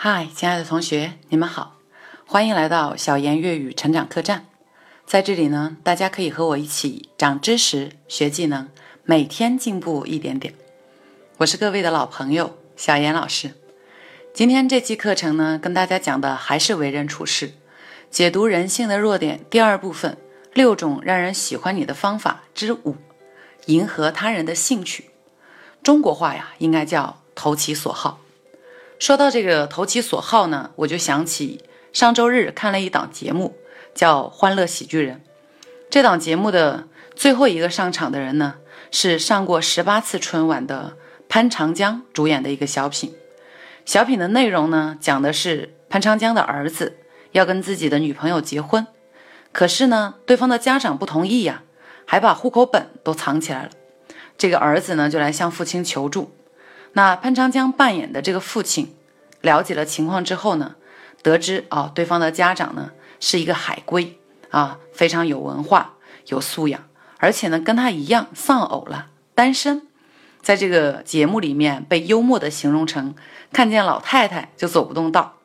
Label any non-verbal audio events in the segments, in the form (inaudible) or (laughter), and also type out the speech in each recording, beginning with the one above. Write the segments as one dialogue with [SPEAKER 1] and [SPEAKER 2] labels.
[SPEAKER 1] 嗨，亲爱的同学，你们好，欢迎来到小言粤语成长客栈。在这里呢，大家可以和我一起长知识、学技能，每天进步一点点。我是各位的老朋友小严老师。今天这期课程呢，跟大家讲的还是为人处事，解读人性的弱点第二部分：六种让人喜欢你的方法之五，迎合他人的兴趣。中国话呀，应该叫投其所好。说到这个投其所好呢，我就想起上周日看了一档节目，叫《欢乐喜剧人》。这档节目的最后一个上场的人呢，是上过十八次春晚的潘长江主演的一个小品。小品的内容呢，讲的是潘长江的儿子要跟自己的女朋友结婚，可是呢，对方的家长不同意呀，还把户口本都藏起来了。这个儿子呢，就来向父亲求助。那潘长江扮演的这个父亲，了解了情况之后呢，得知啊，对方的家长呢是一个海归啊，非常有文化、有素养，而且呢跟他一样丧偶了，单身，在这个节目里面被幽默的形容成看见老太太就走不动道。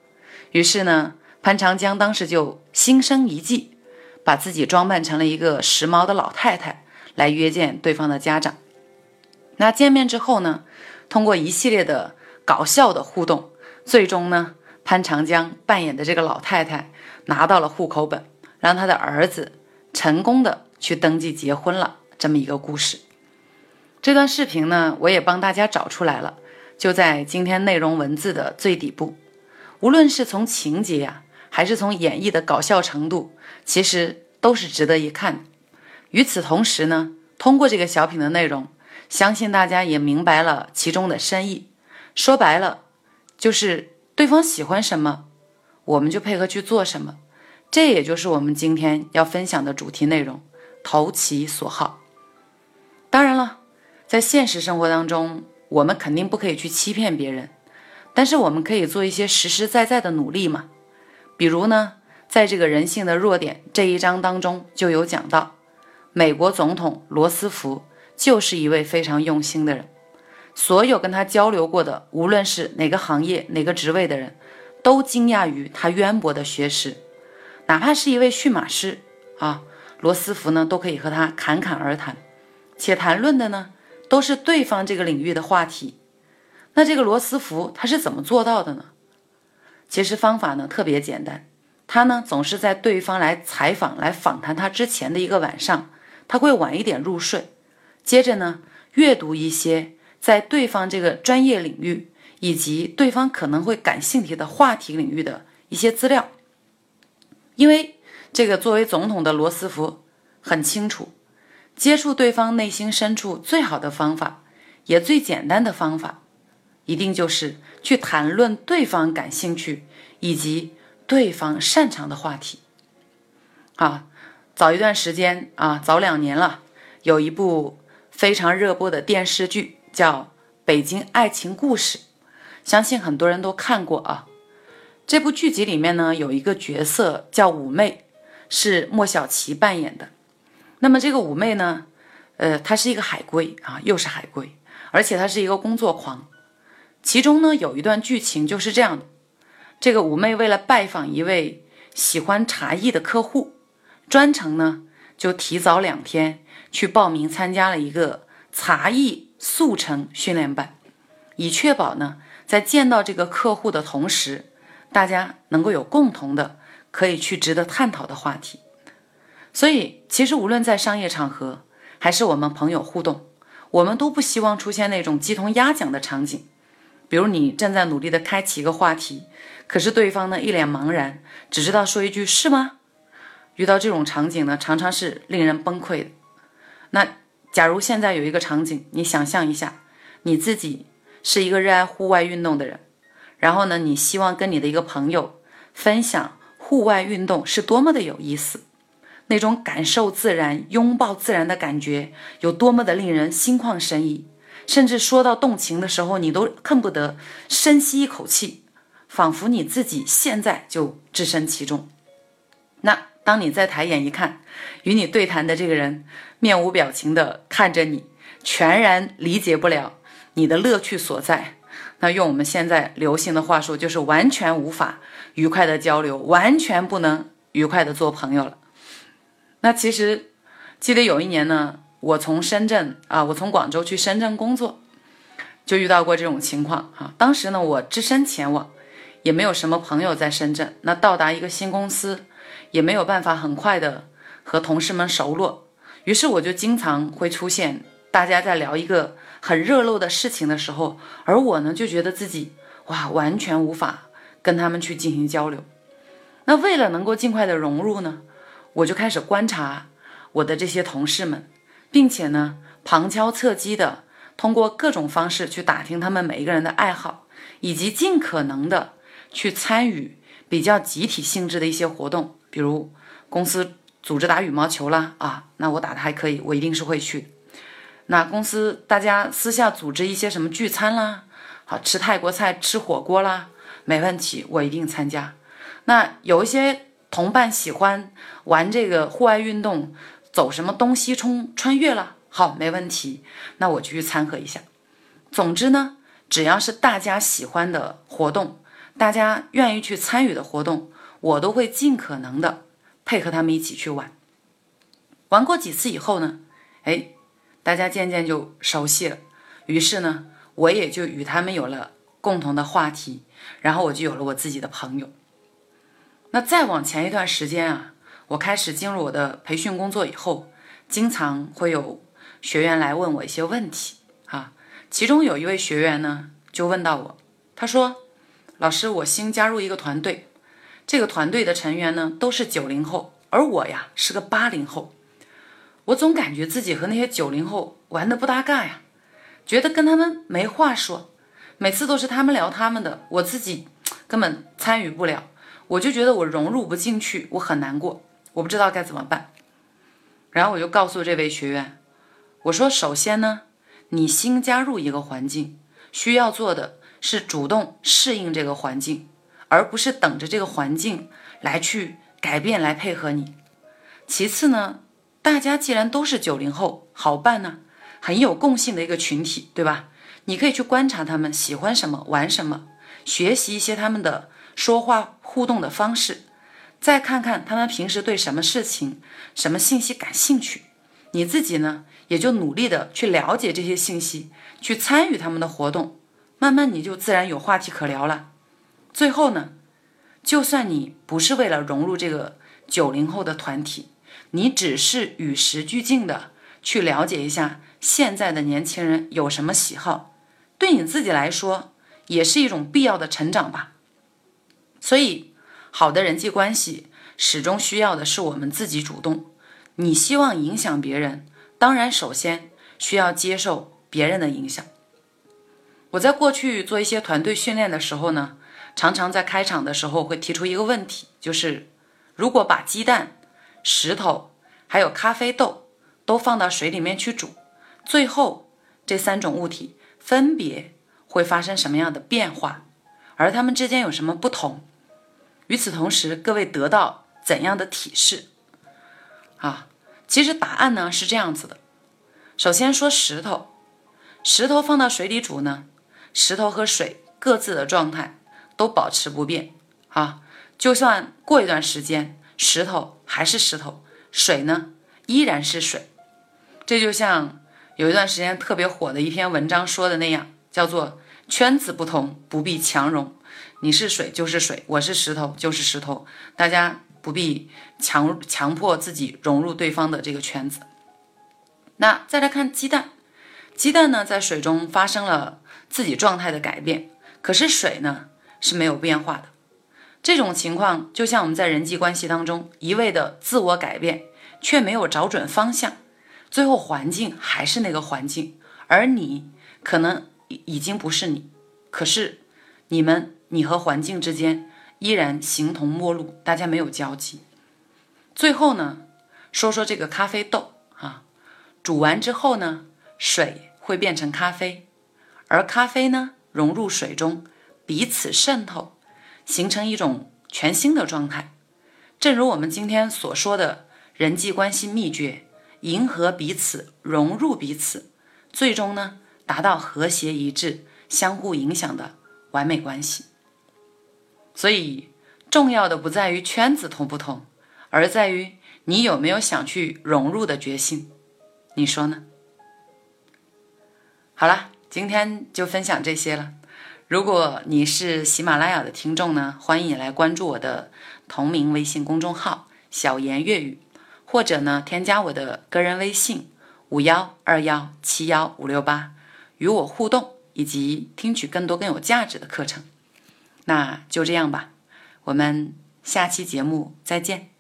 [SPEAKER 1] 于是呢，潘长江当时就心生一计，把自己装扮成了一个时髦的老太太来约见对方的家长。那见面之后呢？通过一系列的搞笑的互动，最终呢，潘长江扮演的这个老太太拿到了户口本，让他的儿子成功的去登记结婚了。这么一个故事，这段视频呢，我也帮大家找出来了，就在今天内容文字的最底部。无论是从情节呀，还是从演绎的搞笑程度，其实都是值得一看。与此同时呢，通过这个小品的内容。相信大家也明白了其中的深意。说白了，就是对方喜欢什么，我们就配合去做什么。这也就是我们今天要分享的主题内容：投其所好。当然了，在现实生活当中，我们肯定不可以去欺骗别人，但是我们可以做一些实实在在的努力嘛。比如呢，在这个人性的弱点这一章当中就有讲到，美国总统罗斯福。就是一位非常用心的人，所有跟他交流过的，无论是哪个行业、哪个职位的人，都惊讶于他渊博的学识。哪怕是一位驯马师啊，罗斯福呢都可以和他侃侃而谈，且谈论的呢都是对方这个领域的话题。那这个罗斯福他是怎么做到的呢？其实方法呢特别简单，他呢总是在对方来采访、来访谈他之前的一个晚上，他会晚一点入睡。接着呢，阅读一些在对方这个专业领域以及对方可能会感兴趣的话题领域的一些资料，因为这个作为总统的罗斯福很清楚，接触对方内心深处最好的方法，也最简单的方法，一定就是去谈论对方感兴趣以及对方擅长的话题。啊，早一段时间啊，早两年了，有一部。非常热播的电视剧叫《北京爱情故事》，相信很多人都看过啊。这部剧集里面呢，有一个角色叫五妹，是莫小琪扮演的。那么这个五妹呢，呃，她是一个海归啊，又是海归，而且她是一个工作狂。其中呢，有一段剧情就是这样的：这个五妹为了拜访一位喜欢茶艺的客户，专程呢就提早两天。去报名参加了一个茶艺速成训练班，以确保呢，在见到这个客户的同时，大家能够有共同的可以去值得探讨的话题。所以，其实无论在商业场合，还是我们朋友互动，我们都不希望出现那种鸡同鸭讲的场景。比如你正在努力的开启一个话题，可是对方呢一脸茫然，只知道说一句“是吗？”遇到这种场景呢，常常是令人崩溃的。那假如现在有一个场景，你想象一下，你自己是一个热爱户外运动的人，然后呢，你希望跟你的一个朋友分享户外运动是多么的有意思，那种感受自然、拥抱自然的感觉有多么的令人心旷神怡，甚至说到动情的时候，你都恨不得深吸一口气，仿佛你自己现在就置身其中。当你再抬眼一看，与你对谈的这个人面无表情地看着你，全然理解不了你的乐趣所在，那用我们现在流行的话说，就是完全无法愉快的交流，完全不能愉快的做朋友了。那其实记得有一年呢，我从深圳啊，我从广州去深圳工作，就遇到过这种情况啊。当时呢，我只身前往，也没有什么朋友在深圳。那到达一个新公司，也没有办法很快的和同事们熟络，于是我就经常会出现大家在聊一个。很热络的事情的时候，而我呢就觉得自己哇，完全无法跟他们去进行交流。那为了能够尽快的融入呢，我就开始观察我的这些同事们，并且呢旁敲侧击的通过各种方式去打听他们每一个人的爱好，以及尽可能的去参与比较集体性质的一些活动，比如公司组织打羽毛球啦啊，那我打的还可以，我一定是会去。那公司大家私下组织一些什么聚餐啦，好吃泰国菜、吃火锅啦，没问题，我一定参加。那有一些同伴喜欢玩这个户外运动，走什么东西冲穿越了，好，没问题，那我就去参和一下。总之呢，只要是大家喜欢的活动，大家愿意去参与的活动，我都会尽可能的配合他们一起去玩。玩过几次以后呢，哎。大家渐渐就熟悉了，于是呢，我也就与他们有了共同的话题，然后我就有了我自己的朋友。那再往前一段时间啊，我开始进入我的培训工作以后，经常会有学员来问我一些问题啊。其中有一位学员呢，就问到我，他说：“老师，我新加入一个团队，这个团队的成员呢都是九零后，而我呀是个八零后。”我总感觉自己和那些九零后玩的不搭嘎呀，觉得跟他们没话说，每次都是他们聊他们的，我自己 (tsk) 根本参与不了，我就觉得我融入不进去，我很难过，我不知道该怎么办。然后我就告诉这位学员，我说：首先呢，你新加入一个环境，需要做的是主动适应这个环境，而不是等着这个环境来去改变来配合你。其次呢。大家既然都是九零后，好办呢，很有共性的一个群体，对吧？你可以去观察他们喜欢什么，玩什么，学习一些他们的说话互动的方式，再看看他们平时对什么事情、什么信息感兴趣，你自己呢，也就努力的去了解这些信息，去参与他们的活动，慢慢你就自然有话题可聊了。最后呢，就算你不是为了融入这个九零后的团体。你只是与时俱进的去了解一下现在的年轻人有什么喜好，对你自己来说也是一种必要的成长吧。所以，好的人际关系始终需要的是我们自己主动。你希望影响别人，当然首先需要接受别人的影响。我在过去做一些团队训练的时候呢，常常在开场的时候会提出一个问题，就是如果把鸡蛋。石头还有咖啡豆都放到水里面去煮，最后这三种物体分别会发生什么样的变化？而它们之间有什么不同？与此同时，各位得到怎样的提示？啊，其实答案呢是这样子的。首先说石头，石头放到水里煮呢，石头和水各自的状态都保持不变啊，就算过一段时间。石头还是石头，水呢依然是水。这就像有一段时间特别火的一篇文章说的那样，叫做“圈子不同，不必强融”。你是水就是水，我是石头就是石头，大家不必强强迫自己融入对方的这个圈子。那再来看鸡蛋，鸡蛋呢在水中发生了自己状态的改变，可是水呢是没有变化的。这种情况就像我们在人际关系当中一味的自我改变，却没有找准方向，最后环境还是那个环境，而你可能已已经不是你，可是你们你和环境之间依然形同陌路，大家没有交集。最后呢，说说这个咖啡豆啊，煮完之后呢，水会变成咖啡，而咖啡呢融入水中，彼此渗透。形成一种全新的状态，正如我们今天所说的人际关系秘诀：迎合彼此，融入彼此，最终呢达到和谐一致、相互影响的完美关系。所以，重要的不在于圈子同不同，而在于你有没有想去融入的决心。你说呢？好了，今天就分享这些了。如果你是喜马拉雅的听众呢，欢迎你来关注我的同名微信公众号“小言粤语”，或者呢，添加我的个人微信五幺二幺七幺五六八，与我互动以及听取更多更有价值的课程。那就这样吧，我们下期节目再见。